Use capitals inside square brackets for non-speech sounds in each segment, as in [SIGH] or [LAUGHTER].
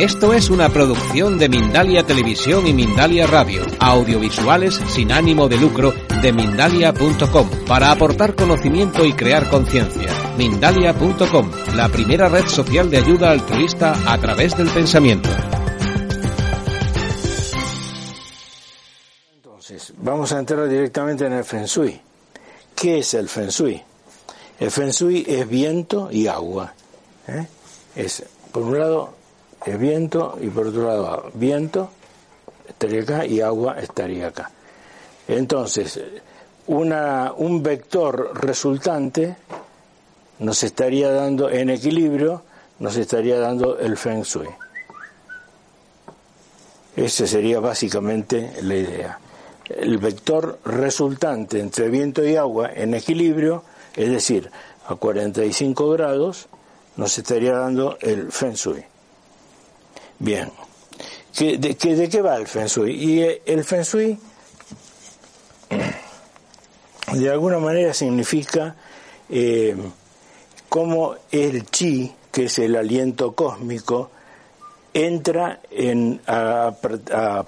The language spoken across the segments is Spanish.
Esto es una producción de Mindalia Televisión y Mindalia Radio, audiovisuales sin ánimo de lucro de mindalia.com, para aportar conocimiento y crear conciencia. Mindalia.com, la primera red social de ayuda altruista a través del pensamiento. Entonces, vamos a entrar directamente en el Feng Shui. ¿Qué es el Feng Shui? El Feng Shui es viento y agua. ¿eh? Es, por un lado, es viento y por otro lado viento estaría acá y agua estaría acá. Entonces, una, un vector resultante nos estaría dando en equilibrio, nos estaría dando el feng shui. Esa sería básicamente la idea. El vector resultante entre viento y agua en equilibrio, es decir, a 45 grados, nos estaría dando el feng shui. Bien. de, ¿De qué va el Feng Shui? Y eh, el Feng Shui [CLEARS THROAT] de alguna manera significa eh, cómo el chi, que es el aliento cósmico, entra en, a,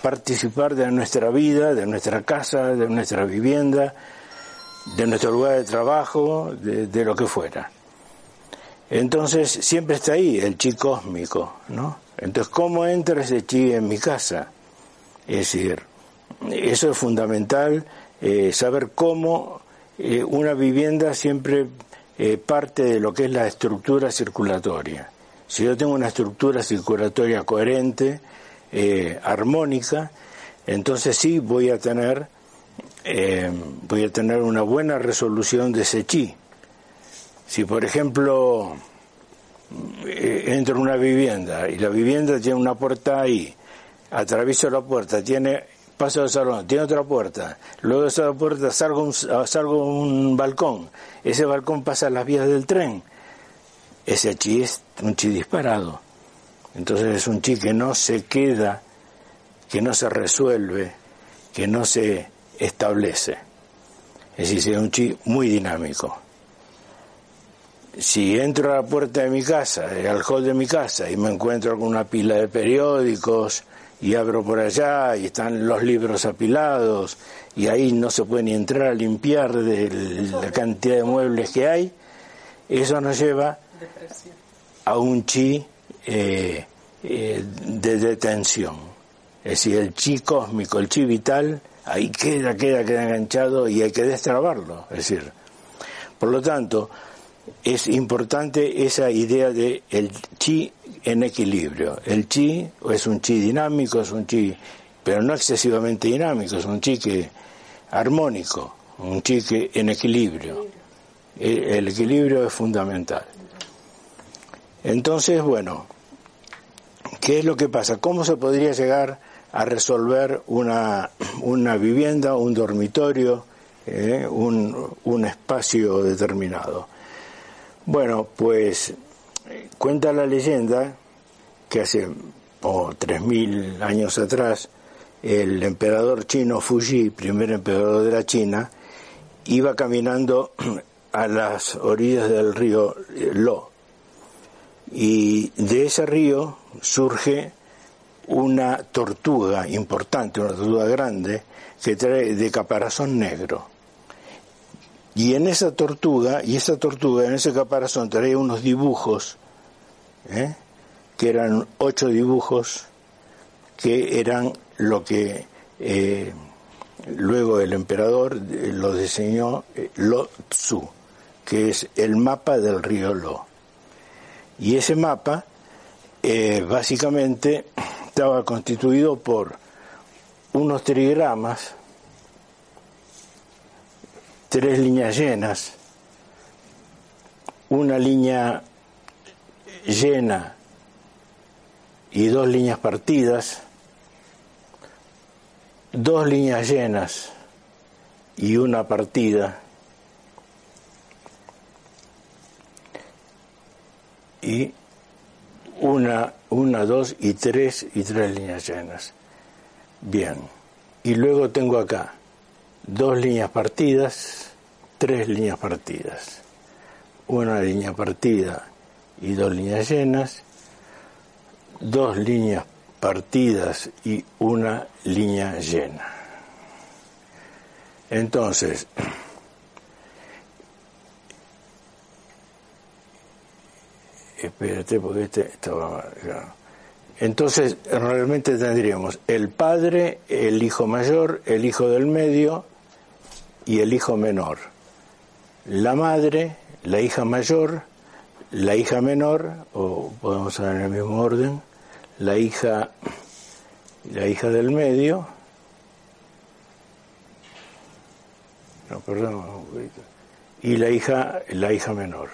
participar de nuestra vida, de nuestra casa, de nuestra vivienda, de nuestro lugar de trabajo, de lo que fuera. Entonces siempre está ahí el chi cósmico, ¿no? Entonces, ¿cómo entra ese chi en mi casa? Es decir, eso es fundamental, eh, saber cómo eh, una vivienda siempre eh, parte de lo que es la estructura circulatoria. Si yo tengo una estructura circulatoria coherente, armónica, entonces sí voy a tener voy a tener una buena resolución de ese chi. Si por ejemplo eh, entro en una vivienda y la vivienda tiene una puerta ahí, atravieso la puerta, tiene paso al salón, tiene otra puerta, luego de esa puerta salgo un, salgo un balcón, ese balcón pasa las vías del tren, ese chi es un chi disparado. Entonces es un chi que no se queda, que no se resuelve, que no se establece. Es decir, es un chi muy dinámico si entro a la puerta de mi casa, al hall de mi casa, y me encuentro con una pila de periódicos, y abro por allá, y están los libros apilados, y ahí no se puede ni entrar a limpiar de la cantidad de muebles que hay, eso nos lleva a un chi eh, eh, de detención. Es decir, el chi cósmico, el chi vital, ahí queda, queda, queda enganchado y hay que destrabarlo. Es decir, por lo tanto, es importante esa idea de el chi en equilibrio. El chi es un chi dinámico, es un chi, pero no excesivamente dinámico, es un chi que armónico, un chi que en equilibrio. El, equilibrio es fundamental. Entonces, bueno, ¿qué es lo que pasa? ¿Cómo se podría llegar a resolver una, una vivienda, un dormitorio, eh, un, un espacio determinado? Bueno, pues cuenta la leyenda que hace oh, tres 3.000 años atrás el emperador chino Fuji, primer emperador de la China, iba caminando [CLEARS THROAT] a las orillas del río Lo. Y de ese río surge una tortuga importante, una tortuga grande, que trae de caparazón negro. Y en esa tortuga, y esa tortuga en ese caparazón traía unos dibujos, ¿eh? que eran ocho dibujos, que eran lo que eh, luego el emperador eh, lo diseñó Lo Tzu, que es el mapa del río Lo. Y ese mapa básicamente estaba constituido por unos trigramas, tres líneas llenas, una línea llena y dos líneas partidas, dos líneas llenas y una partida, y una, una, dos y tres y tres líneas llenas. Bien. Y luego tengo acá dos líneas partidas, tres líneas partidas. Una línea partida y dos líneas llenas, dos líneas partidas y una línea llena. Entonces, [CLEARS THROAT] espérate porque este estaba entonces realmente tendríamos el padre, el hijo mayor, el hijo del medio y el hijo menor. La madre, la hija mayor, la hija menor, o podemos ver en el mismo orden, la hija, la hija del medio, no, perdón, y la hija, la hija menor.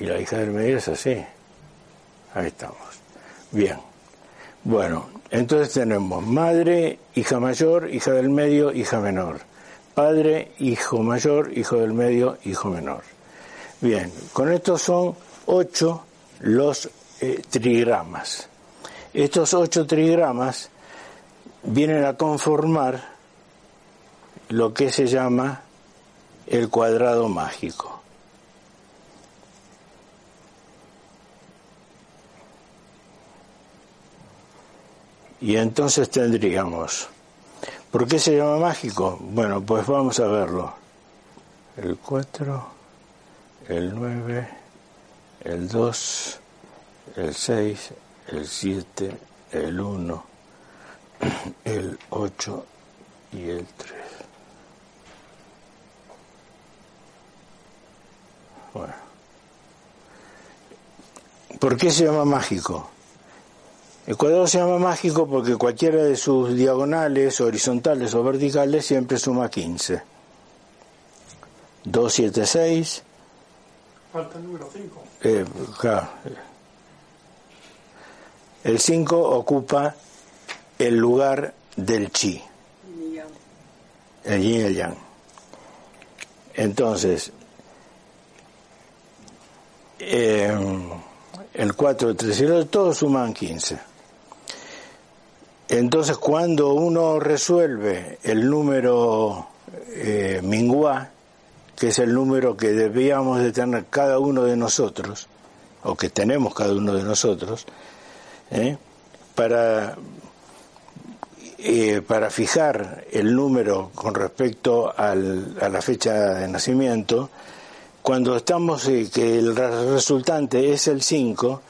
Y la hija del medio es así. Ahí estamos. Bien. Bueno, entonces tenemos madre, hija mayor, hija del medio, hija menor. Padre, hijo mayor, hijo del medio, hijo menor. Bien, con estos son ocho los eh, trigramas. Estos ocho trigramas vienen a conformar lo que se llama el cuadrado mágico. Y entonces tendríamos, ¿por qué se llama mágico? Bueno, pues vamos a verlo. El 4, el 9, el 2, el 6, el 7, el 1, [CLEARS THROAT] el 8 y el 3. Bueno. ¿Por qué se llama mágico? El cuadrado se llama mágico porque cualquiera de sus diagonales, horizontales o verticales siempre suma 15. 2, 7, 6. Falta el número 5. Eh, el 5 ocupa el lugar del chi. El yin y el yang. Entonces, eh, el 4, el 3 y el 2, todos suman 15. Entonces, cuando uno resuelve el número eh, que es el número que debíamos de tener cada uno de nosotros, o que tenemos cada uno de nosotros, ¿eh? para, eh, para fijar el número con respecto al, a la fecha de nacimiento, cuando estamos eh, que el resultante es el 5,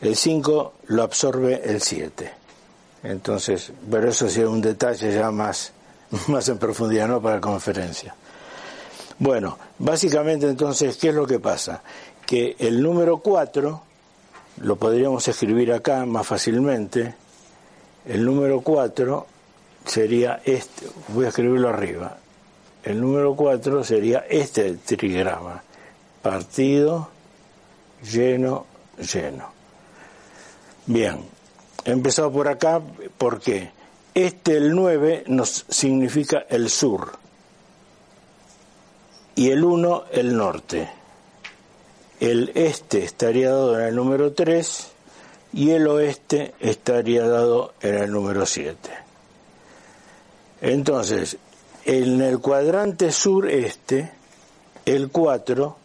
el 5 lo absorbe el 7. Entonces, pero eso sí es un detalle ya más, [LAUGHS] más en profundidad, no para la conferencia. Bueno, básicamente entonces, ¿qué es lo que pasa? Que el número 4 lo podríamos escribir acá más fácilmente. El número 4 sería este, voy a escribirlo arriba. El número 4 sería este trigrama. Partido, lleno, lleno. Bien, He empezado por acá porque este, el 9, nos significa el sur y el 1, el norte. El este estaría dado en el número 3 y el oeste estaría dado en el número 7. Entonces, en el cuadrante sureste, el 4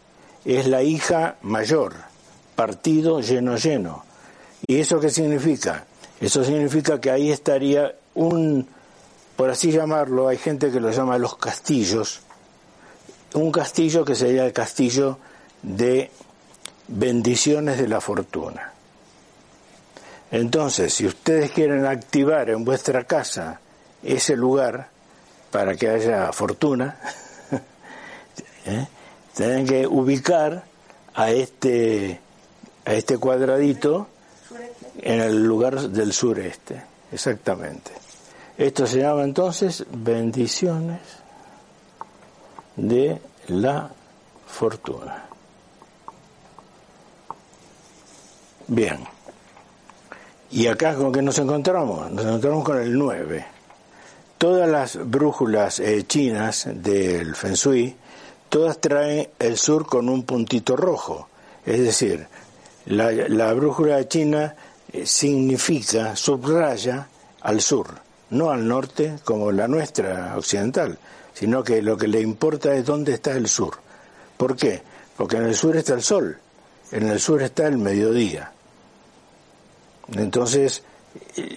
es la hija mayor, partido lleno lleno. ¿Y eso qué significa? Eso significa que ahí estaría un, por así llamarlo, hay gente que lo llama los castillos, un castillo que sería el castillo de bendiciones de la fortuna. Entonces, si ustedes quieren activar en vuestra casa ese lugar para que haya fortuna, [LAUGHS] ¿eh? tienen que ubicar a este, a este cuadradito en el lugar del sureste, exactamente. Esto se llama entonces bendiciones de la fortuna. Bien. ¿Y acá con qué nos encontramos? Nos encontramos con el 9. Todas las brújulas eh, chinas del Feng Shui, todas traen el sur con un puntito rojo. Es decir, la, la brújula china significa, subraya al sur, no al norte como la nuestra occidental, sino que lo que le importa es dónde está el sur. ¿Por qué? Porque en el sur está el sol, en el sur está el mediodía. Entonces,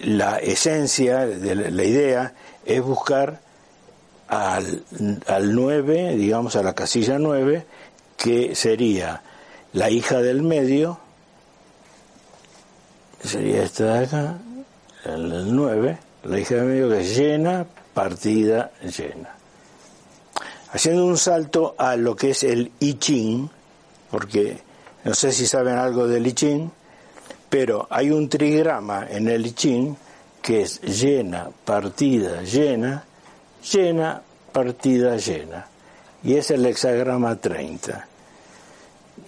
la esencia de la idea es buscar al, al 9, digamos a la casilla 9, que sería la hija del medio, sería esta de acá, el 9, la hija del medio que es llena, partida, llena. Haciendo un salto a lo que es el I Ching, porque no sé si saben algo del I Ching, pero hay un trigrama en el I Ching que es llena, partida, llena, llena, partida, llena. Y es el hexagrama 30.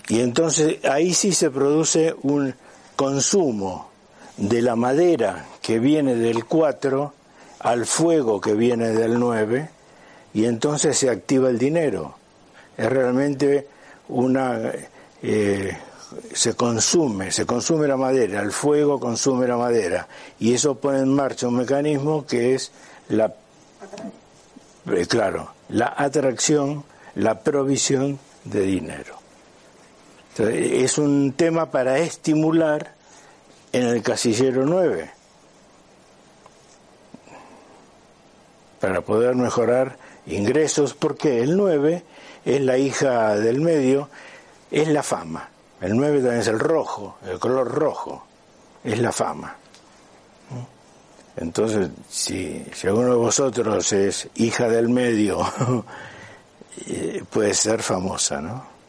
Y entonces ahí sí se produce un consumo de la madera que viene del 4 al fuego que viene del 9 y entonces se activa el dinero. Es realmente una... Eh, se consume, se consume la madera, el fuego consume la madera y eso pone en marcha un mecanismo que es la, eh, claro, la atracción, la provisión de dinero. Es un tema para estimular en el casillero 9, para poder mejorar ingresos, porque el 9 es la hija del medio, es la fama. El 9 también es el rojo, el color rojo, es la fama. Entonces, si, si alguno de vosotros es hija del medio, [LAUGHS] eh, puede ser famosa, ¿no?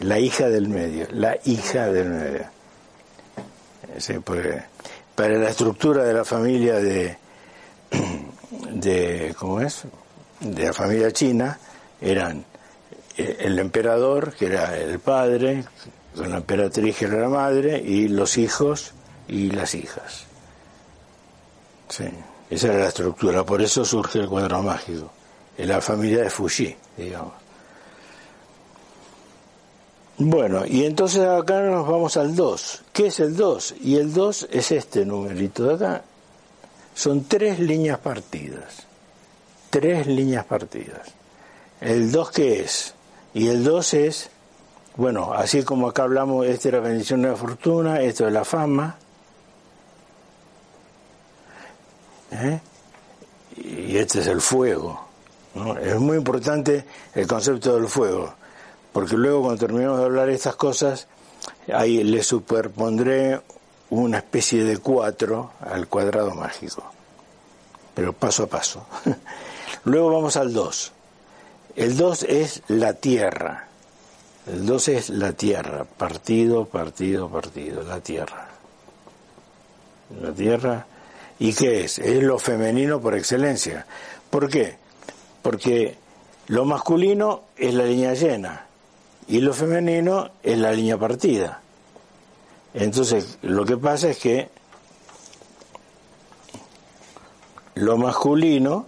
La hija del medio, la hija del medio. Sí, para la estructura de la familia de, de, ¿cómo es? De la familia china, eran el emperador, que era el padre, con la emperatriz, que era la madre, y los hijos y las hijas. Sí, esa era la estructura, por eso surge el cuadro mágico, en la familia de Fuji, digamos. Bueno, y entonces acá nos vamos al 2. ¿Qué es el 2? Y el 2 es este numerito de acá. Son tres líneas partidas. Tres líneas partidas. ¿El 2 qué es? Y el 2 es, bueno, así como acá hablamos, esta es la bendición de la fortuna, esto es la fama. ¿eh? Y este es el fuego. Es muy importante el concepto del fuego, porque luego cuando terminemos de hablar estas cosas, ahí le superpondré una especie de cuatro al cuadrado mágico, pero paso a paso. [LAUGHS] luego vamos al 2. El 2 es la tierra. El 2 es la tierra. Partido, partido, partido. La tierra. La tierra. ¿Y qué es? Es lo femenino por excelencia. ¿Por qué? Porque lo masculino es la línea llena y lo femenino es la línea partida. Entonces, lo que pasa es que lo masculino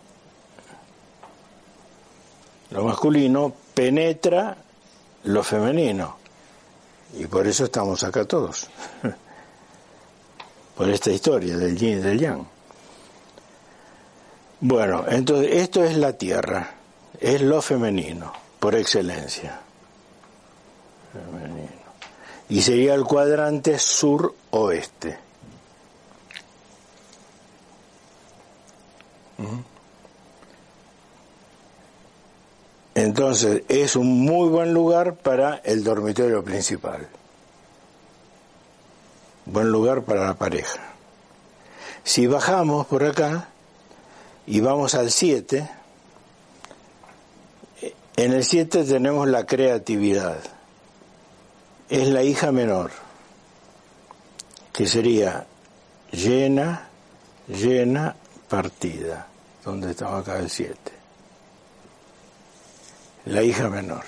lo masculino penetra lo femenino. Y por eso estamos acá todos. [LAUGHS] por esta historia del yin y del yang. Bueno, entonces esto es la tierra, es lo femenino, por excelencia. Y sería el cuadrante sur-oeste. Entonces es un muy buen lugar para el dormitorio principal. Buen lugar para la pareja. Si bajamos por acá y vamos al 7, en el 7 tenemos la creatividad. Es la hija menor, que sería llena, llena, partida. donde estamos acá el 7? la hija menor,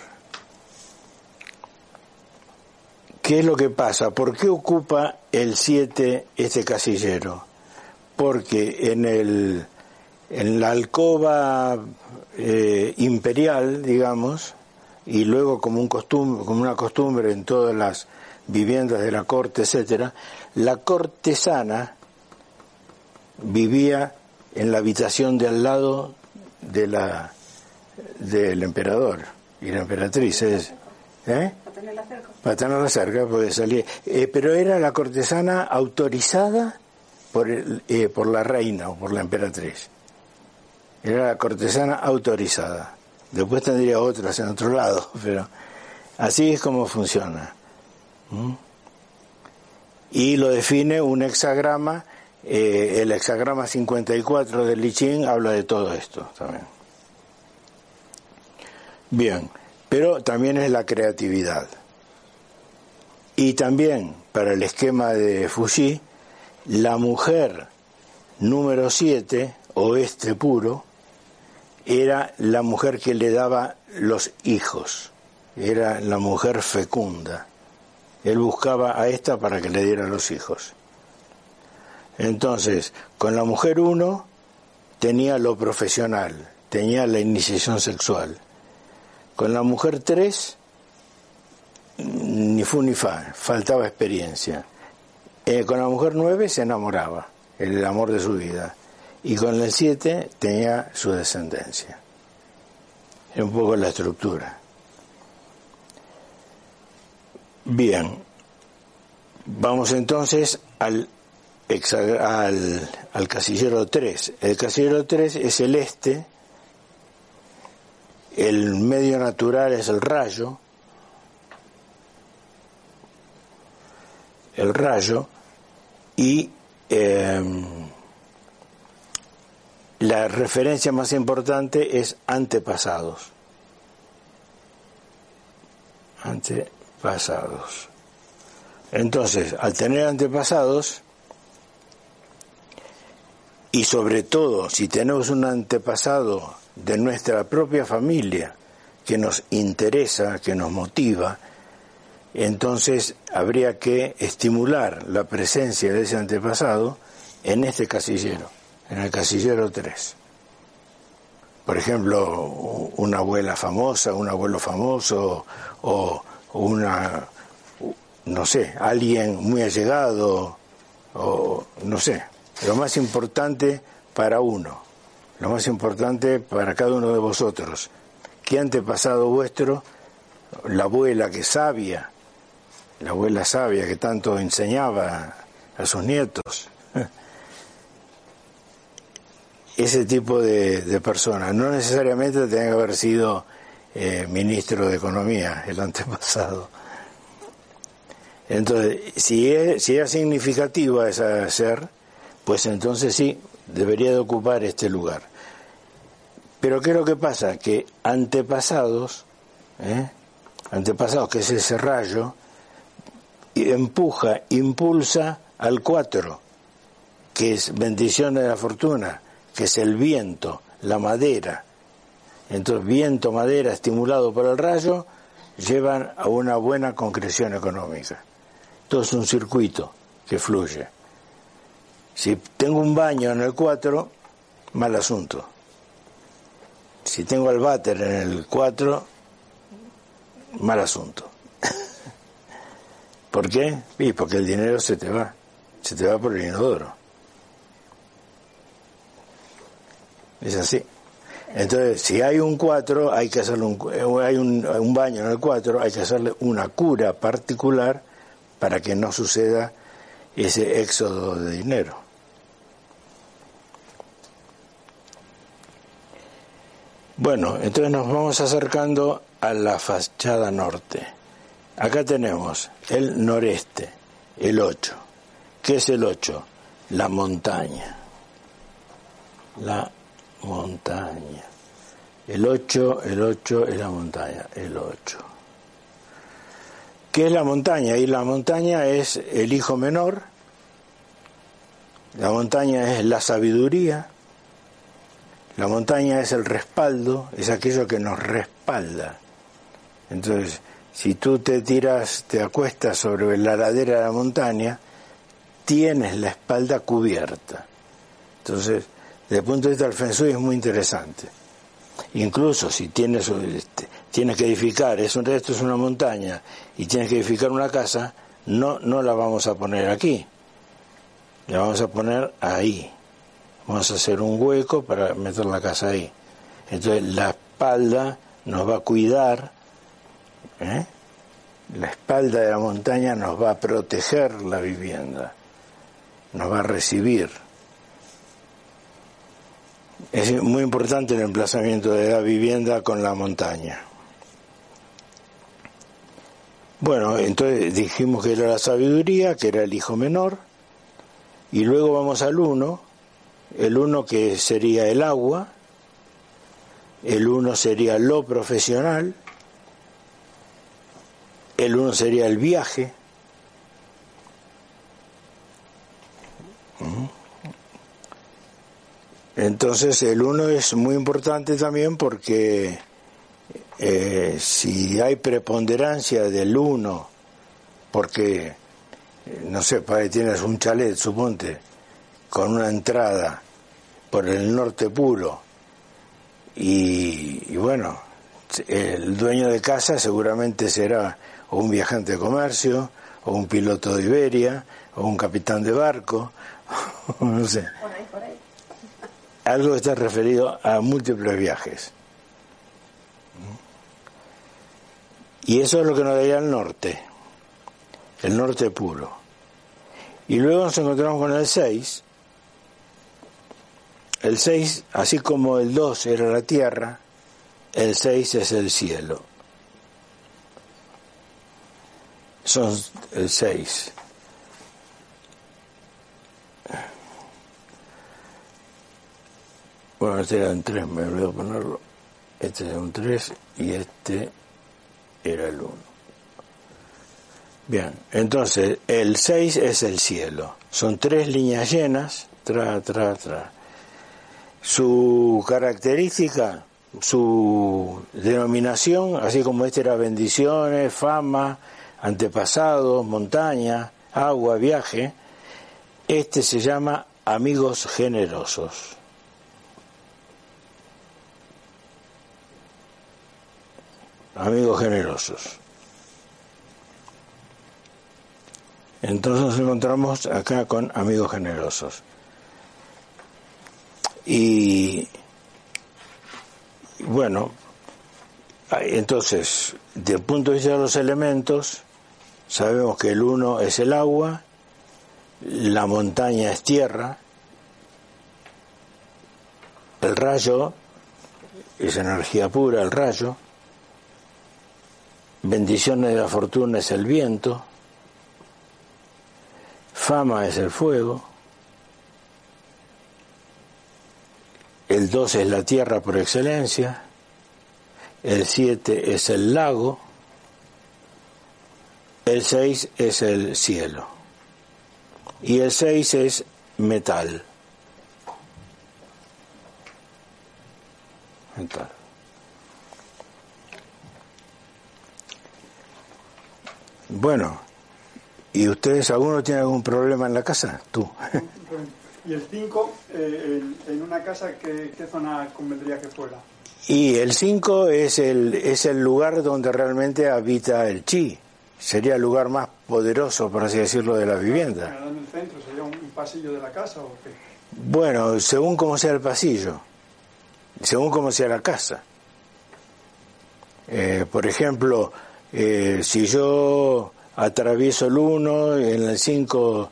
¿Qué es lo que pasa? ¿Por qué ocupa el 7 este casillero? Porque en, el, en la alcoba eh, imperial, digamos, y luego como, un costumbre, como una costumbre en todas las viviendas de la corte, etcétera, la cortesana vivía en la habitación de al lado de la del emperador y la emperatriz es ¿eh? para tenerla cerca. Porque salía eh, pero era la cortesana autorizada por el, eh, por la reina o por la emperatriz. Era la cortesana autorizada después tendría otras en otro lado [LAUGHS] pero así es como funciona y lo define un hexagrama eh, el hexagrama 54 del Lichín habla de todo esto también. Bien, pero también es la creatividad. Y también, para el esquema de Fuji, la mujer número 7, oeste puro, era la mujer que le daba los hijos, era la mujer fecunda. Él buscaba a esta para que le diera los hijos. Entonces, con la mujer uno tenía lo profesional, tenía la iniciación sexual. Con la mujer tres, ni fu ni fa, faltaba experiencia. Eh, con la mujer nueve se enamoraba, el amor de su vida. Y con el siete tenía su descendencia. Es un poco la estructura. Bien, vamos entonces al al, al casillero 3. El casillero 3 es el este, el medio natural es el rayo, el rayo, y em, la referencia más importante es antepasados. Antepasados. Entonces, al tener antepasados, y sobre todo si tenemos un antepasado de nuestra propia familia que nos interesa, que nos motiva, entonces habría que estimular la presencia de ese antepasado en este casillero, en el casillero 3. Por ejemplo, una abuela famosa, un abuelo famoso o una, no sé, alguien muy allegado o no sé, lo más importante para uno, lo más importante para cada uno de vosotros. ¿Qué antepasado vuestro? La abuela que sabia, la abuela sabia que tanto enseñaba a sus nietos. Ese tipo de, de personas, no necesariamente tiene que haber sido eh, ministro de Economía, el antepasado. Entonces, si es, si es significativa esa ser, pues entonces sí, debería de ocupar este lugar. Pero ¿qué es lo que pasa? Que antepasados, ¿eh? antepasados, que es ese rayo, empuja, impulsa al cuatro, que es bendición de la fortuna, que es el viento, la madera. Entonces, viento, madera, estimulado por el rayo, llevan a una buena concreción económica. Todo es un circuito que fluye. Si tengo un baño en el 4, mal asunto. Si tengo el váter en el 4, mal asunto. [LAUGHS] ¿Por qué? Sí, porque el dinero se te va, se te va por el inodoro. Es así. Entonces, si hay un 4, hay que hacerle un, eh, hay un, un baño en el 4, hay que hacerle una cura particular para que no suceda ese éxodo de dinero. Bueno, entonces nos vamos acercando a la fachada norte. Acá tenemos el noreste, el 8. ¿Qué es el 8? La montaña. La montaña. El 8, el 8 es la montaña, el 8. ¿Qué es la montaña? Y la montaña es el hijo menor, la montaña es la sabiduría, la montaña es el respaldo, es aquello que nos respalda. Entonces, si tú te tiras, te acuestas sobre la ladera de la montaña, tienes la espalda cubierta. Entonces, desde el punto de vista del Feng es muy interesante. Incluso si tienes, este, tienes que edificar, es un, esto es una montaña, y tienes que edificar una casa, no, no la vamos a poner aquí, la vamos a poner ahí. Vamos a hacer un hueco para meter la casa ahí. Entonces la espalda nos va a cuidar, ¿eh? la espalda de la montaña nos va a proteger la vivienda, nos va a recibir. Es muy importante el emplazamiento de la vivienda con la montaña. Bueno, entonces dijimos que era la sabiduría, que era el hijo menor, y luego vamos al uno, el uno que sería el agua, el uno sería lo profesional, el uno sería el viaje, entonces el uno es muy importante también porque eh, si hay preponderancia del uno, porque, eh, no sé, para tienes un chalet, suponte, con una entrada por el norte puro, y, bueno, el dueño de casa seguramente será un viajante de comercio, o un piloto de Iberia, o un capitán de barco, [LAUGHS] no sé. Algo está referido a múltiples viajes. Y eso es lo que nos daría el norte, el norte puro. Y luego nos encontramos con el 6. El 6, así como el 2 era la tierra, el 6 es el cielo. Son el 6. Bueno, este era un 3, me olvidé ponerlo. Este es un 3 y este era el 1. Bien, entonces el 6 es el cielo. Son tres líneas llenas, tra, tra, tra. Su característica, su denominación, así como este era bendiciones, fama, antepasados, montaña, agua, viaje, este se llama amigos generosos. Amigos generosos. Entonces nos encontramos acá con amigos generosos. Y bueno, entonces, desde el punto de vista de los elementos, sabemos que el uno es el agua, la montaña es tierra, el rayo es energía pura, el rayo, bendiciones de la fortuna es el viento, fama es el fuego, el 2 es la tierra por excelencia, el 7 es el lago, el 6 es el cielo y el 6 es metal. Metal. Bueno, ¿y ustedes, alguno tiene algún problema en la casa? Tú. ¿Y el 5, eh, en una casa, ¿qué, zona convendría que fuera? Y el 5 es el, es el lugar donde realmente habita el chi. Sería el lugar más poderoso, por así decirlo, de la vivienda. ¿En el centro sería un, pasillo de la casa o qué? Bueno, según como sea el pasillo, según como sea la casa. Eh, por ejemplo, eh, si yo atravieso el 1, en el 5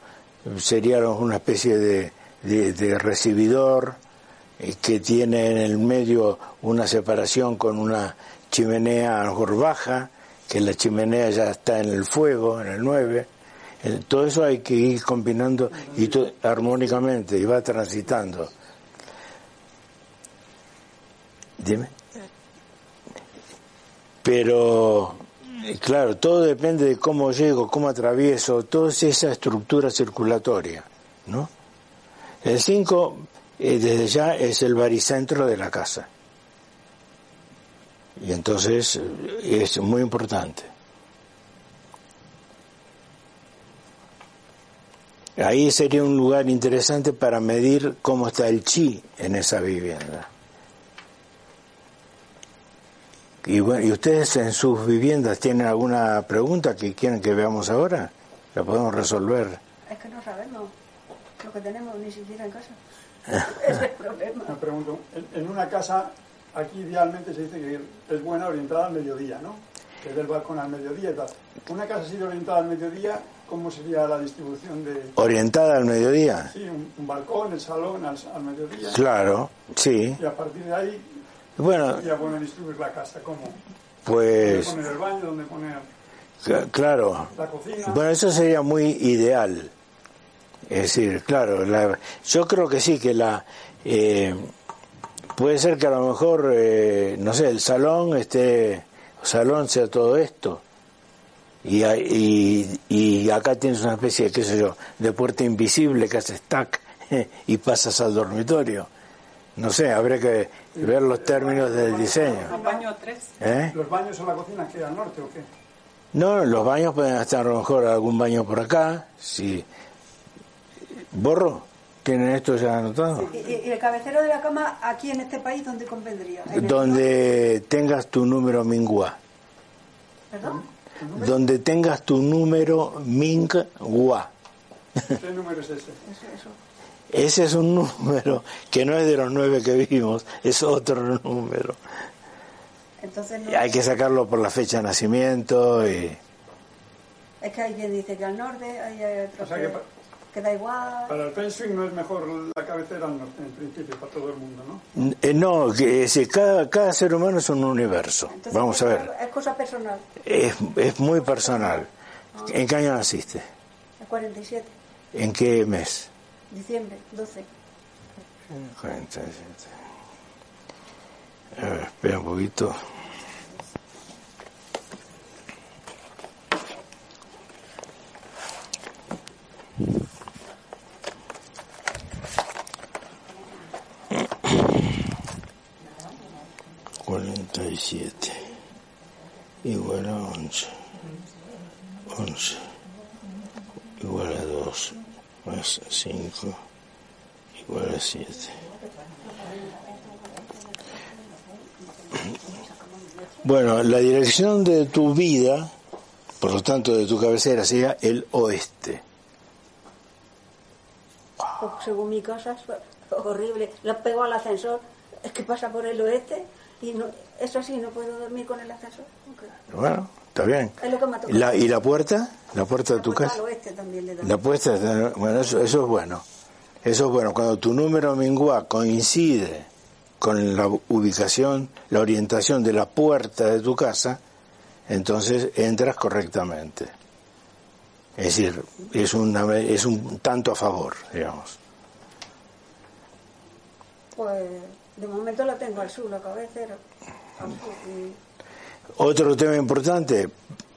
sería una especie de, de, recibidor eh, que tiene en el medio una separación con una chimenea mejor baja, que la chimenea ya está en el fuego, en el 9. todo eso hay que ir combinando y armónicamente y va transitando. Dime. Pero eh, claro, todo depende de cómo llego, cómo atravieso, toda esa estructura circulatoria, ¿no? El 5, eh, desde ya, es el baricentro de la casa. Y entonces eh, es muy importante. Ahí sería un lugar interesante para medir cómo está el chi en esa vivienda. Y, bueno, ¿y ustedes en sus viviendas tienen alguna pregunta que quieren que veamos ahora? ¿La podemos resolver? Es que no sabemos lo que tenemos ni siquiera en casa. Ese [LAUGHS] es el problema. Me pregunto, en, en una casa, aquí idealmente se dice que es buena orientada al mediodía, ¿no? Que es del balcón al mediodía y tal. Una casa así orientada al mediodía, ¿cómo sería la distribución de...? ¿Orientada al mediodía? Sí, un, un balcón, el salón al, al mediodía. Claro, sí. Y a partir de ahí, Bueno, bueno distribuir la casa. ¿Cómo? ¿Dónde pues poner el baño? ¿Dónde poner cl- claro. la cocina? Bueno, eso sería muy ideal. Es decir, claro, la- yo creo que sí, que la... eh, puede ser que a lo mejor, eh, no sé, el salón esté... Salón sea todo esto. Y, y, y acá tienes una especie de, qué sé yo, de puerta invisible que hace stack [LAUGHS] y pasas al dormitorio. No sé, habría que ver los términos del diseño. Baño 3. ¿Eh? ¿Los baños o la cocina que al norte o qué? No, los baños pueden estar a lo mejor algún baño por acá. Si... ¿Borro? ¿Tienen esto ya anotado? Y, y- y el cabecero de la cama aquí en este país, ¿dónde convendría? ¿En el Donde tengas tu número Mingua. ¿Perdón? Donde tengas tu número Mingua. ¿Qué número es ese? Eso, eso. Ese es un [LAUGHS] número que no es de los nueve que vimos, es otro número. Entonces no, hay que sacarlo por la fecha de nacimiento y... es que hay quien dice que al norte, hay otro O sea que, que pa- que da igual. Para el shui no es mejor la cabecera al norte, en principio, para todo el mundo, ¿no? Eh, No, que es decir, cada, cada ser humano es un universo. Entonces, Vamos a ver. Es cosa personal. Es, es muy personal. ¿En qué año naciste? El 47, ¿En qué mes? Diciembre, 12. 47. A ver, espera un poquito. Cuarenta y siete igual a once. Once igual a dos más cinco igual a 7. Bueno, la dirección de tu vida, por lo tanto de tu cabecera, sería el oeste. Pues, según mi casa es horrible. La pego al ascensor, es que pasa por el oeste y no, eso sí, no puedo dormir con el ascensor. nunca. Bueno, está bien. Es lo que me ha tocado. La, ¿Y la puerta? ¿La puerta de tu Pues casa? Al oeste también le da. La puerta, bueno, eso, eso es bueno. Eso es bueno. Cuando tu número mingua coincide con la ubicación, la orientación de la puerta de tu casa, entonces entras correctamente. Es decir, es, una, es un tanto a favor, digamos. Pues de momento la tengo al sur, la cabecera. Al sur, y- Otro tema importante,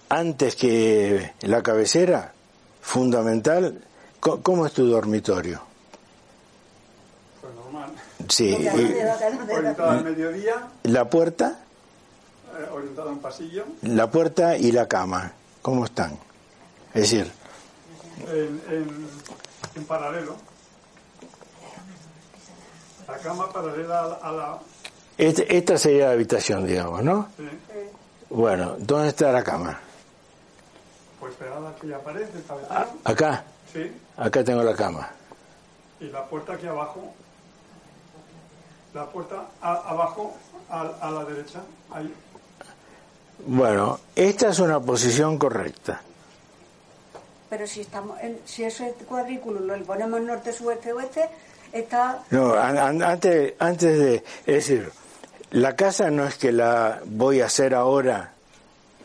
antes que la cabecera, fundamental, ¿cómo es tu dormitorio? Pues normal. Sí. Orientado al mediodía, la puerta, eh, orientado a un pasillo, la puerta y la cama, ¿cómo están? Es decir, en, en, en paralelo. La cama paralela a la... a la- este- esta sería la habitación, digamos, ¿no? sí, Bueno, ¿dónde está la cama? pues pegada aquí aparece el A- cabecero. acá, Sí, acá tengo la cama. y la puerta aquí abajo. La puerta a- abajo a, a la derecha. Ahí. Bueno, esta es una posición correcta. Pero si estamos en, si ese cuadrículo lo ponemos norte, sur, este, oeste, está No, an- an- antes, antes de, es decir, la casa no es que la voy a hacer ahora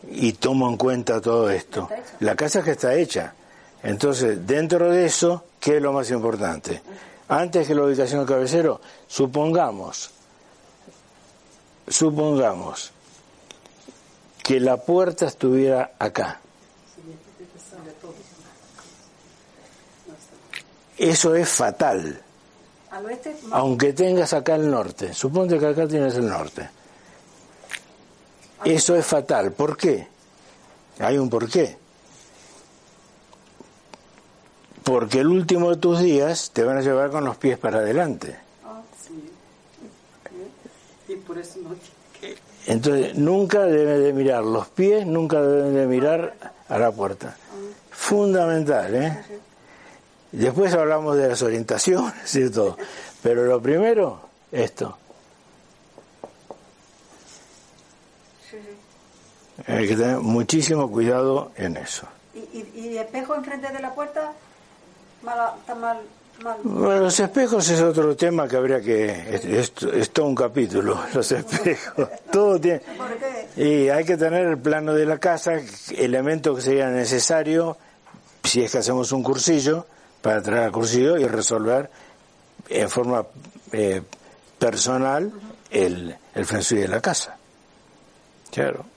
y tomo en cuenta todo esto. La casa es que está hecha. Entonces, dentro de eso, ¿qué es lo más importante? Antes que la ubicación del cabecero, supongamos, supongamos que la puerta estuviera acá. Eso es fatal al oeste, más aunque tengas acá el norte, suponte que acá tienes el norte. Eso es fatal. ¿Por qué? Hay un porqué. Porque el último de tus días te van a llevar con los pies para adelante. Sí. Y por. Entonces, nunca deben de mirar los pies, nunca deben de mirar a la puerta. Fundamental, ¿eh? Después hablamos de las orientaciones y todo. Pero lo primero, esto. Hay que tener muchísimo cuidado en eso. ¿Y, y, y espejo enfrente de la puerta? Mala, está mal, mal. Bueno, los espejos es otro tema que habría que... Es, es- es todo un capítulo, [LAUGHS] los espejos. [LAUGHS] Todo tiene... ¿Por qué? Y hay que tener el plano de la casa, elemento que sería necesario, si es que hacemos un cursillo, para traer al cursillo y resolver en forma eh, personal el, el feng de la casa. Claro.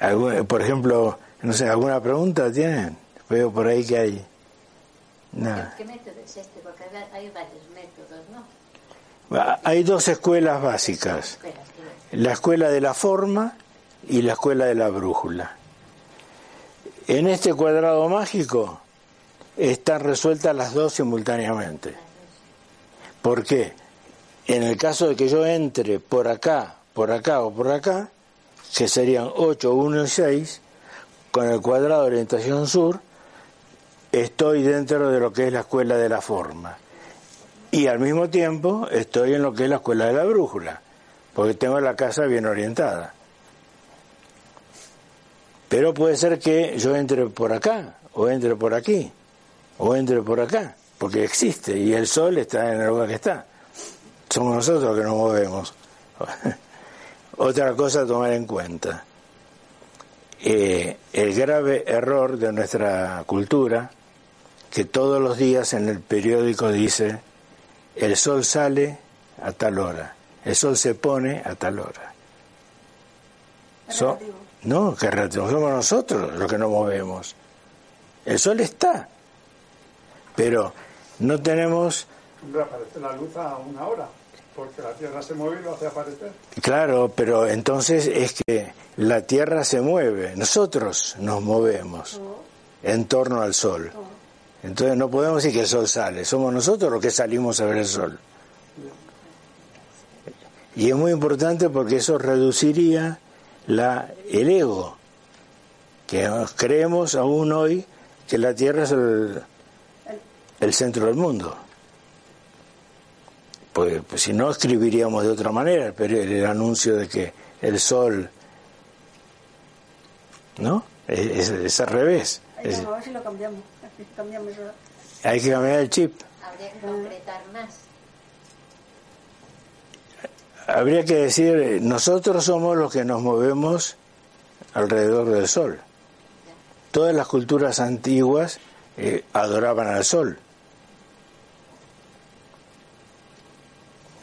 [LAUGHS] Por ejemplo, no sé, ¿alguna pregunta tienen? Veo por ahí que hay. Nada. ¿Qué método es este? Porque hay varios métodos, ¿no? Hay dos escuelas básicas. La escuela de la forma y la escuela de la brújula. En este cuadrado mágico están resueltas las dos simultáneamente. ¿Por qué? En el caso de que yo entre por acá, por acá o por acá, que serían 8, 1 y 6, con el cuadrado de orientación sur, estoy dentro de lo que es la escuela de la forma. Y al mismo tiempo estoy en lo que es la escuela de la brújula, porque tengo la casa bien orientada. Pero puede ser que yo entre por acá, o entre por aquí, o entre por acá, porque existe, y el sol está en el lugar que está. Somos nosotros que nos movemos. [LAUGHS] Otra cosa a tomar en cuenta. Eh, el grave error de nuestra cultura, que todos los días en el periódico dice, el sol sale a tal hora, el sol se pone a tal hora. So- relativo. no, que relativo, somos nosotros los que nos movemos. El sol está, pero no tenemos, Hombre, aparece la luz a una hora, porque la Tierra se mueve y lo hace aparecer. claro, pero entonces es que la Tierra se mueve, nosotros nos movemos en torno al sol. Entonces no podemos decir que el sol sale, somos nosotros los que salimos a ver el sol. Y es muy importante porque eso reduciría la, el ego, que nos creemos aún hoy que la Tierra es el, el centro del mundo. Pues, pues si no escribiríamos de otra manera el, peri- el anuncio de que el sol, ¿no? Es, es- es al revés. Ver si lo cambiamos. Hay que cambiar el chip. Habría que concretar más. Habría que decir, eh, nosotros somos los que nos movemos alrededor del sol. Todas las culturas antiguas eh, adoraban al sol.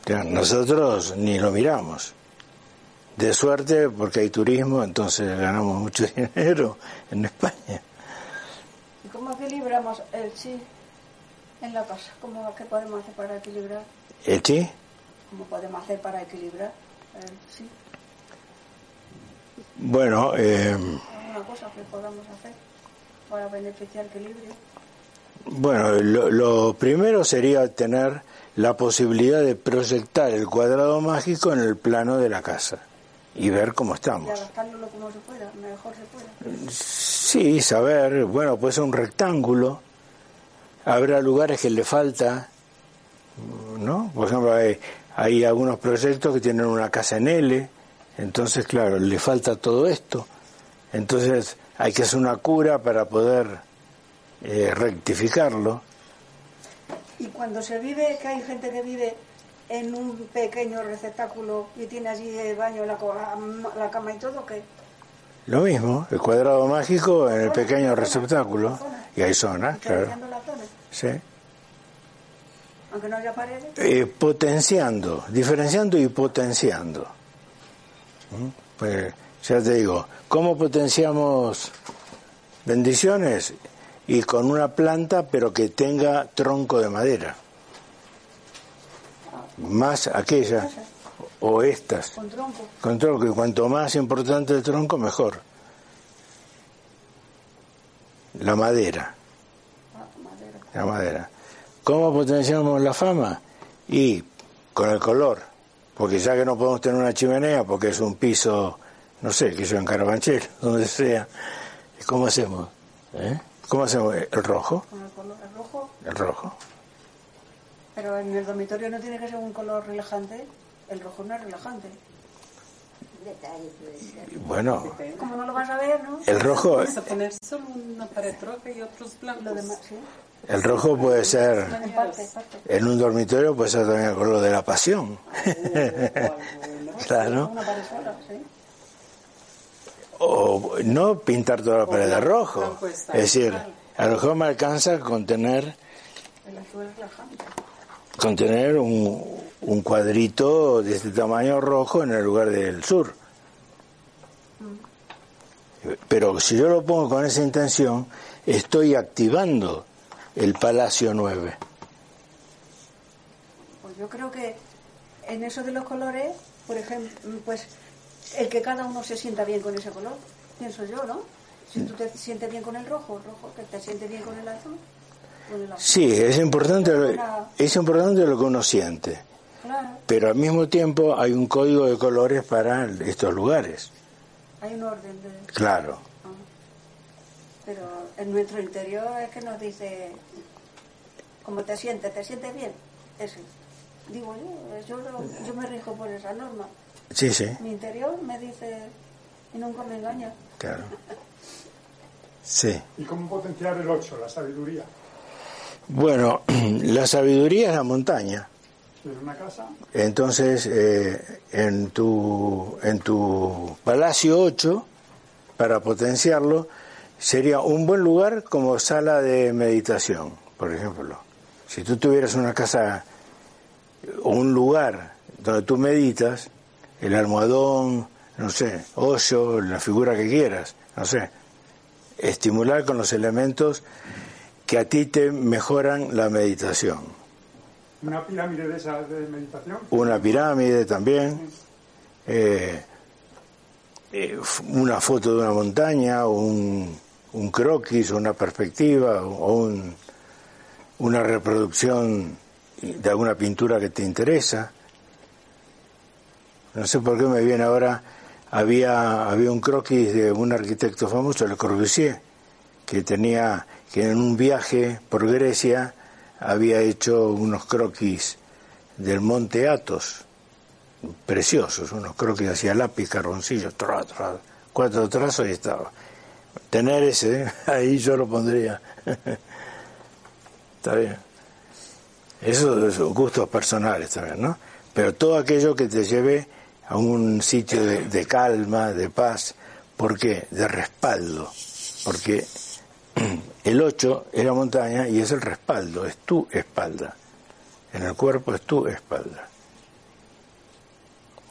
Ya, nosotros ni lo miramos. De suerte, porque hay turismo, entonces ganamos mucho [LAUGHS] dinero en España. ¿Y cómo equilibramos el chi en la casa? ¿Cómo, ¿Qué podemos hacer para equilibrar? ¿El chi? ¿Cómo podemos hacer para equilibrar el chi? Bueno, eh, ¿Alguna cosa que podamos hacer para beneficiar el equilibrio? Bueno, lo, lo primero sería tener la posibilidad de proyectar el cuadrado mágico en el plano de la casa y ver cómo Y estamos. adaptarlo como se pueda, mejor se pueda. Sí, saber, bueno, puede ser un rectángulo, habrá lugares que le falta, ¿no? Por ejemplo, hay, hay algunos proyectos que tienen una casa en L, entonces, claro, le falta todo esto. Entonces, hay que hacer una cura para poder eh, rectificarlo. Y cuando se vive, que hay gente que vive en un pequeño receptáculo y tiene allí el baño, la, la cama y todo, que Lo mismo, el cuadrado mágico en el pequeño receptáculo. Y hay zonas, claro. Sí. Aunque no haya paredes. Eh, potenciando, diferenciando y potenciando. ¿Mm? Pues ya te digo, ¿cómo potenciamos bendiciones? Y con una planta, pero que tenga tronco de madera. Más aquella. o estas. Con tronco. Con tronco, y cuanto más importante el tronco, mejor. La madera. Ah, madera. La madera. ¿Cómo potenciamos la fama? Y con el color. Porque ya que no podemos tener una chimenea, porque es un piso, no sé, que yo en Carabanchel, [LAUGHS] donde sea, ¿cómo hacemos? ¿Eh? ¿Cómo hacemos? ¿El rojo? El color el rojo. El rojo. Pero en el dormitorio no tiene que ser un color relajante. El rojo no es relajante. Bueno, Como no lo vas a ver, ¿no? el rojo, Vamos a poner solo una pared roja y otros blancos. Lo demás, sí. el rojo puede ser, En un dormitorio puede ser también el color de la pasión. [LAUGHS] claro. Pared sola, sí. O no pintar toda la pared de rojo. Es decir, a lo mejor me alcanza con tener, con tener un, un cuadrito de este tamaño rojo en el lugar del sur. Pero si yo lo pongo con esa intención, estoy activando el Palacio 9. Pues yo creo que en eso de los colores, por ejemplo, pues el que cada uno se sienta bien con ese color, pienso yo, ¿no? Si tú te sientes bien con el rojo, rojo, que te sientes bien con el azul, con el azul. Sí, es importante, lo- es importante lo que uno siente, pero al mismo tiempo hay un código de colores para estos lugares. hay un orden de... Claro. Ah. Pero en nuestro interior es que nos dice, ¿cómo te sientes? ¿Te sientes bien? Ese. Digo yo, yo, lo- yo me rijo por esa norma. Sí, sí, Mi interior me dice, y nunca me engaña. claro. [LAUGHS] Sí. ¿Y cómo potenciar el 8, la sabiduría? Bueno, [CLEARS THROAT] la sabiduría es la montaña. Entonces, eh, en, tu, en tu Palacio 8, para potenciarlo, sería un buen lugar como sala de meditación, por ejemplo. Si tú tuvieras una casa o un lugar donde tú meditas, el almohadón, no sé, hoyo, la figura que quieras, no sé, estimular con los elementos que a ti te mejoran la meditación. Una pirámide de esa de meditación. una pirámide también, eh, eh, una foto de una montaña, un, un croquis, una perspectiva, o, o un- una reproducción de alguna pintura que te interesa. No sé por qué me viene ahora, había, había un croquis de un arquitecto famoso, Le Corbusier, que tenía, que en un viaje por Grecia había hecho unos croquis del monte Athos, preciosos, unos croquis hacia lápiz, carboncillo, tra, tra, cuatro trazos y estaba. Tener ese, [LAUGHS] ahí yo lo pondría. [LAUGHS] Está bien. Eso son gustos personales también, ¿no? Pero todo aquello que te lleve a un sitio de, de calma, de paz, ¿por qué? De respaldo. Porque [CLEARS THROAT] el 8 es la montaña y es el respaldo, es tu espalda. En el cuerpo es tu espalda.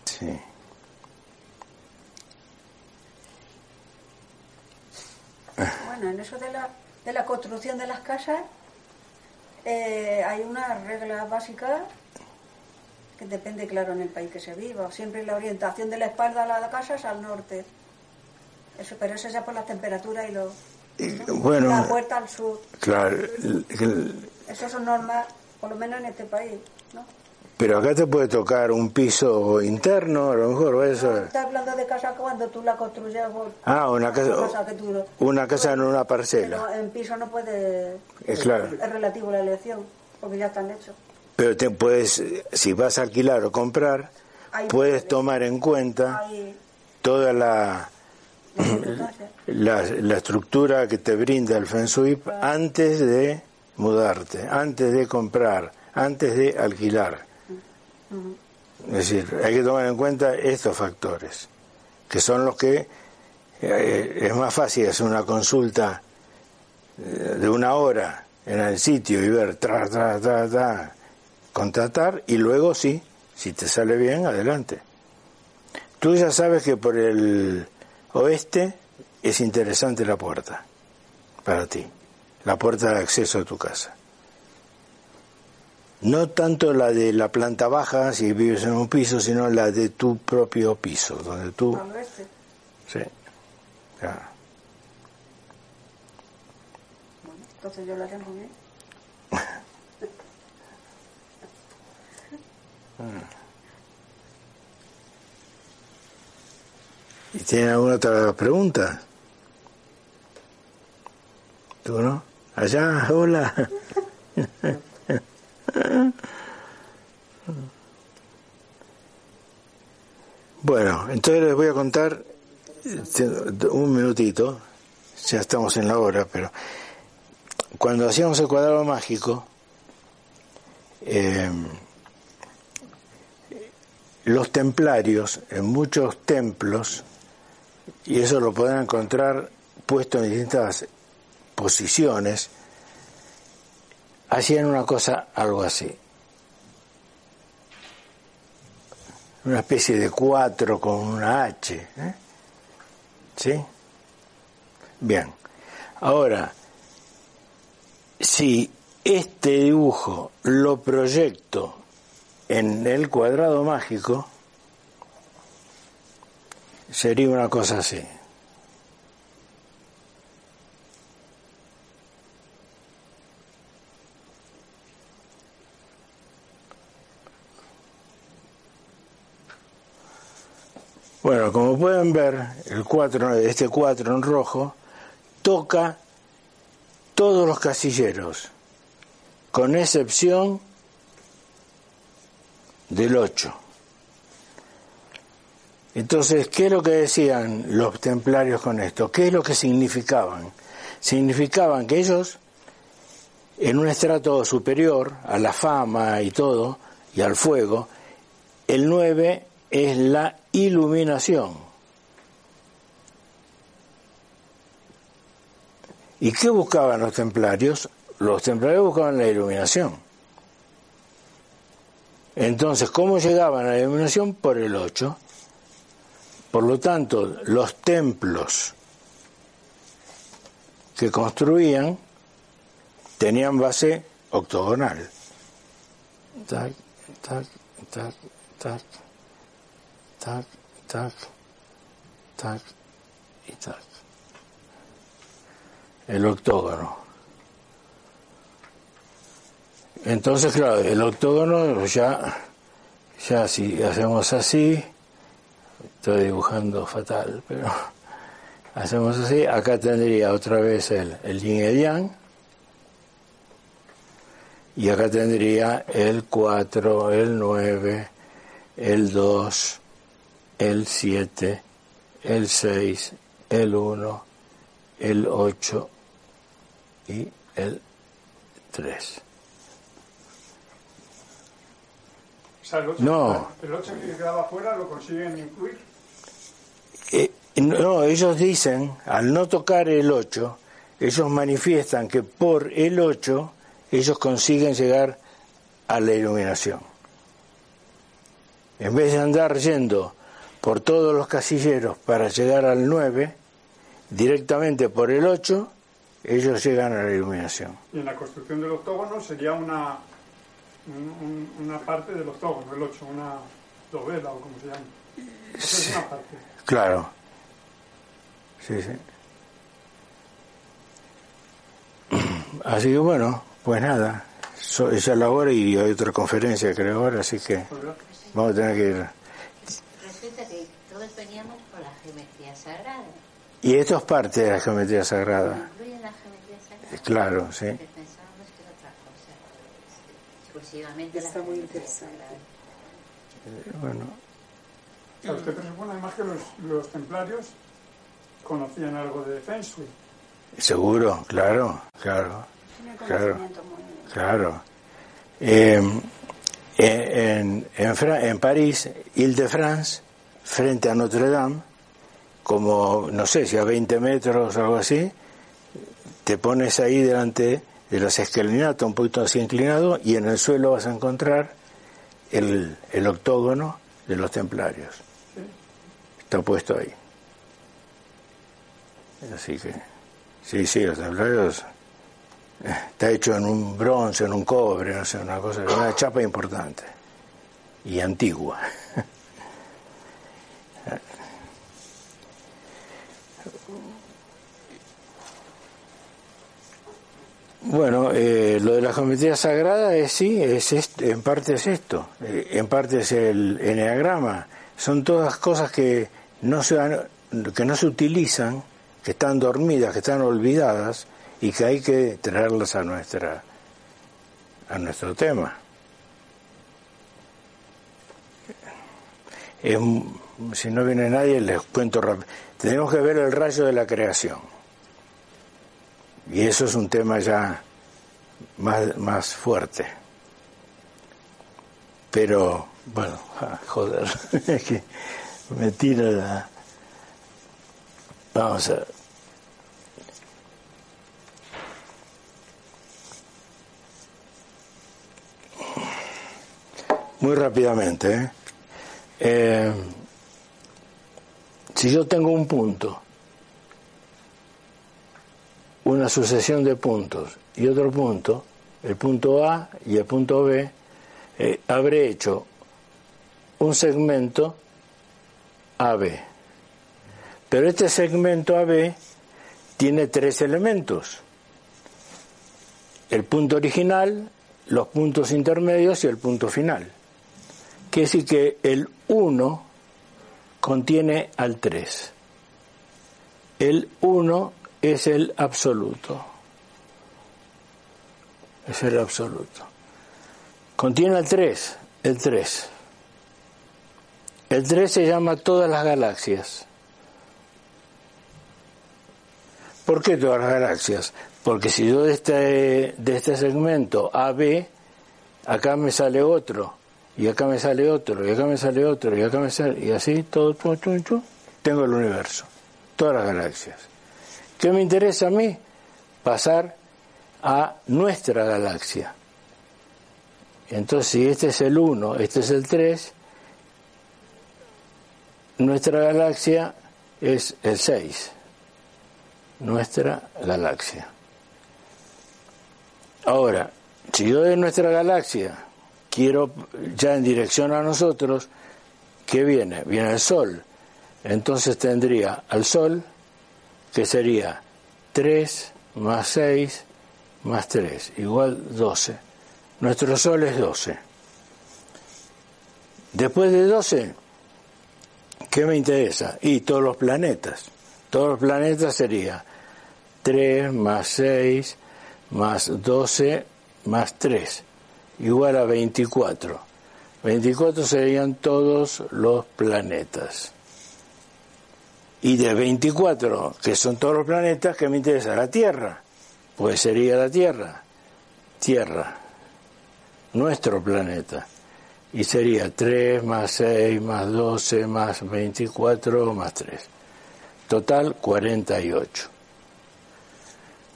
Sí. Bueno, en eso de la, de la construcción de las casas eh, hay una regla básica que depende, claro, en el país que se viva. Siempre la orientación de la espalda a la casa es al norte. Eso, pero eso ya por la temperatura y lo... ¿no? bueno, La puerta al sur. claro, Eso son normas, por lo menos en este país, ¿no? pero acá te puede tocar un piso interno, a lo mejor, o eso. Estás hablando de casa cuando tú la construyes. vos- Ah, una casa, que tú- una casa en una pero parcela. en piso no puede... Es claro. Es relativo a la elección, porque ya están hechos. Pero te puedes, si vas a alquilar o comprar, Ahí puedes puede. tomar en cuenta Hay toda la, la la, estructura que te brinda el Feng Shui antes de mudarte, antes de comprar, antes de alquilar. Es decir, hay que tomar en cuenta estos factores, que son los que eh, es más fácil hacer una consulta eh, de una hora en el sitio y ver, tra, tra, tra, tra, contratar y luego sí, si te sale bien, adelante. Tú ya sabes que por el oeste es interesante la puerta para ti, la puerta de acceso a tu casa. No tanto la de la planta baja, si vives en un piso, sino la de tu propio piso, donde tú... Sí. Bueno, entonces yo la tengo bien. [LAUGHS] ¿Y tiene alguna otra pregunta? ¿Tú no? Allá, hola. [LAUGHS] Bueno, entonces les voy a contar este, un minutito, ya estamos en la hora, pero cuando hacíamos el cuadrado mágico, eh, los templarios en muchos templos, y eso lo pueden encontrar puesto en distintas posiciones, hacían una cosa algo así. Una especie de cuatro con una H. ¿eh? ¿Sí? Bien. Ahora, si este dibujo lo proyecto en el cuadrado mágico, sería una cosa así. Bueno, como pueden ver, el cuatro, este 4 en rojo toca todos los casilleros, con excepción del 8. Entonces, ¿qué es lo que decían los templarios con esto? ¿Qué es lo que significaban? Significaban que ellos, en un estrato superior a la fama y todo, y al fuego, el 9 es la iluminación. ¿Y qué buscaban los templarios? Los templarios buscaban la iluminación. Entonces, ¿cómo llegaban a la iluminación? Por el 8. Por lo tanto, los templos que construían tenían base octogonal. Tac, tac, tac, tac, tac, tac, tac y tac. El octógono. Entonces, claro, el octógono ya, ya si hacemos así, estoy dibujando fatal, pero [LAUGHS] hacemos así, acá tendría otra vez el, el yin y el yang, y acá tendría el 4, el 9, el 2, el 7, el 6, el 1, el 8 y el 3. O sea, el 8, No. el 8 que quedaba fuera lo consiguen incluir. Eh, no, ellos dicen, al no tocar el 8, ellos manifiestan que por el 8 ellos consiguen llegar a la iluminación. En vez de andar yendo por todos los casilleros para llegar al 9, directamente por el 8, ellos llegan a la iluminación. Y en la construcción del octógono sería una, un- un- una parte del octógono, el 8, una dovela o como se llama. Esa es una parte. Claro. Sí, sí. [CLEARS THROAT] Así que bueno, pues nada. So- esa es la hora y hay otra conferencia creo ahora, así que vamos a tener que ir. Resulta que todos veníamos por la geometría sagrada. Y esto es parte de la geometría sagrada. ¿Incluye la geometría sagrada? Claro, sí. Que pensábamos que era otra cosa. Está la muy interesante. sagrada. Bueno, usted presupone además que los, los templarios conocían algo de Feng Shui. seguro, claro, claro, Claro. claro. Eh, en, en, en París, Ile-de-France, frente a Notre Dame, como, no sé, si a 20 metros o algo así, te pones ahí delante de las escalinatas, un poquito así inclinado, y en el suelo vas a encontrar el, el octógono de los templarios. Está puesto ahí. Así que, sí, sí, los templarios Está hecho en un bronce, en un cobre, no sé, una cosa, una chapa importante y antigua. [LAUGHS] Bueno, eh, lo de la geometría sagrada es sí, es en parte es esto, eh, en parte es el eneagrama, son todas cosas que no se que no se utilizan, que están dormidas, que están olvidadas y que hay que traerlas a nuestra a nuestro tema. si no viene nadie les cuento rápido. Tenemos que ver el rayo de la creación. Y eso es un tema ya más, más fuerte. Pero, bueno, [LAUGHS] joder, [LAUGHS] es que me tira la... Vamos a. Muy rápidamente, ¿eh? Eh, si yo tengo un punto una sucesión de puntos y otro punto, el punto A y el punto B, eh, habré hecho un segmento AB. Pero este segmento AB tiene tres elementos. El punto original, los puntos intermedios y el punto final. Quiere decir que el 1 contiene al 3. El 1 es el absoluto. Es el absoluto. Contiene el 3, el 3. El 3 se llama todas las galaxias. ¿Por qué todas las galaxias? Porque si yo de este, de este segmento AB, acá me sale otro, y acá me sale otro, y acá me sale otro, y acá me sale, y así todo, tengo el universo, todas las galaxias. ¿Qué me interesa a mí? Pasar a nuestra galaxia. Entonces, si este es el 1, este es el 3, nuestra galaxia es el 6. Nuestra galaxia. Ahora, si yo de nuestra galaxia quiero ya en dirección a nosotros, ¿qué viene? Viene el Sol. Entonces tendría al Sol, que sería 3 más 6 más 3, igual 12. Nuestro Sol es 12. Después de 12, ¿qué me interesa? Y todos los planetas. Todos los planetas sería 3 más 6 más 12 más 3, igual a 24. 24 serían todos los planetas. Y de 24, que son todos los planetas, que me interesa la Tierra. Pues sería la Tierra. Tierra. Nuestro planeta. Y sería 3 más 6 más 12 más 24 más 3. Total 48.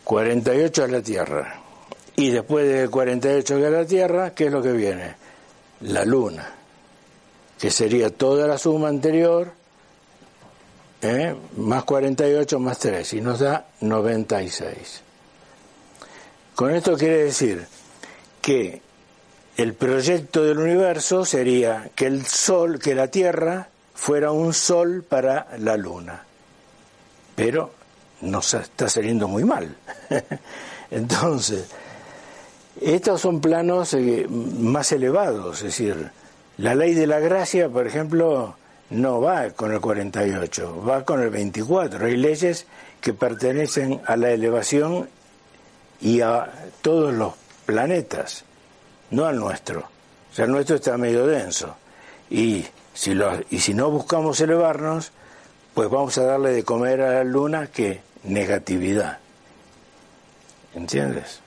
48 es la Tierra. Y después de 48 que es la Tierra, ¿qué es lo que viene? La Luna. Que sería toda la suma anterior ¿eh? más 48 más 3 y nos da 96. Con esto quiere decir que el proyecto del universo sería que el Sol, que la Tierra fuera un Sol para la Luna. Pero nos está saliendo muy mal. [LAUGHS] Entonces, estos son planos eh, más elevados, es decir, la ley de la gracia, por ejemplo, no va con el 48, va con el 24. Hay leyes que pertenecen a la elevación y a todos los planetas, no al nuestro. O sea, el nuestro está medio denso. Y si, lo, y si no buscamos elevarnos, pues vamos a darle de comer a la luna que negatividad. ¿Entiendes?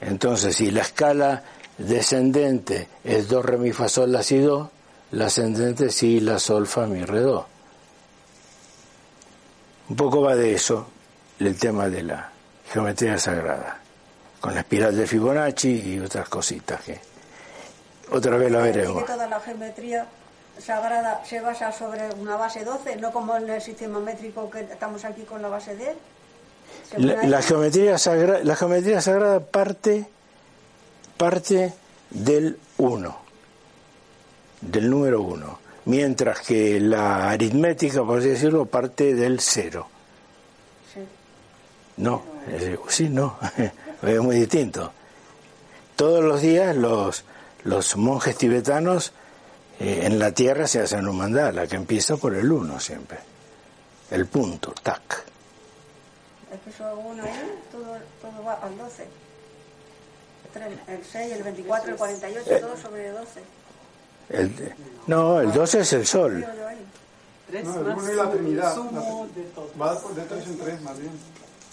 Entonces, si la escala descendente es do, re, mi, fa, sol, la, si, do, la ascendente si, la, sol, fa, mi, re, do. Un poco va de eso el tema de la geometría sagrada, con la espiral de Fibonacci y otras cositas que otra vez la veremos. toda la geometría sagrada se basa sobre una base 12, no como en el sistema métrico que estamos aquí con la base 10. Según La, la geometría sagrada, la geometría sagrada parte, parte del 1, del número 1, mientras que la aritmética, por así decirlo, parte del 0. sí. No, sí, no, [LAUGHS] es muy distinto. Todos los días los, los monjes tibetanos eh, en la tierra se hacen un mandala que empieza por el 1 siempre, el punto, tac. Es que eso uno ahí, todo, todo va al 12. Tres- El 6, el 24, el 48, Eh. todo sobre 12. El- no, el 12 es el sol. Yo No, el más uno y la Trinidad. Va de tres en tres, más bien.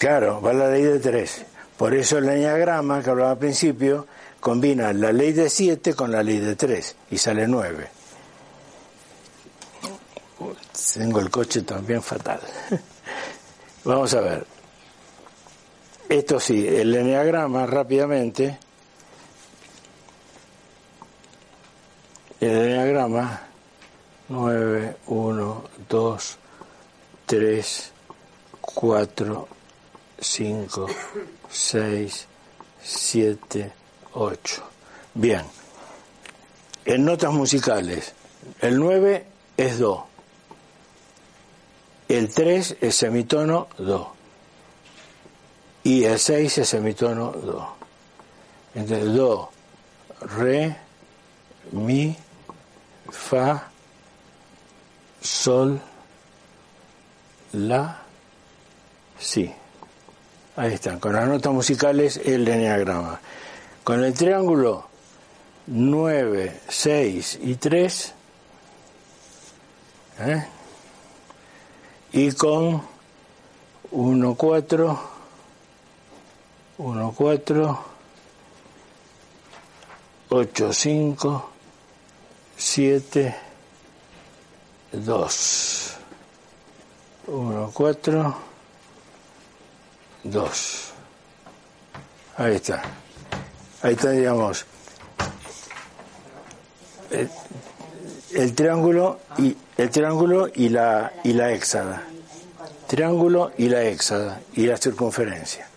Claro, va la ley de tres. Por eso el enneagrama que hablaba al principio combina la ley de siete con la ley de tres y sale nueve. Tengo el coche también fatal. [LAUGHS] Vamos a ver. Esto sí, el enneagrama rápidamente. El enneagrama 9, 1, 2, 3, 4, 5, 6, 7, 8. Bien. En notas musicales, el 9 es Do. El 3 es semitono Do. Y el 6 es semitono Do. Entonces, Do, Re, Mi, Fa, Sol, La, Si. Ahí están, con las notas musicales el enneagrama. Con el triángulo 9, 6 y 3, ¿eh? y con 1, 4, 1, 4, 8, 5, 7, 2, 1, 4, 2. Ahí está. Ahí tendríamos el, el triángulo y el triángulo y la y la hexada. Triángulo y la hexada y la circunferencia.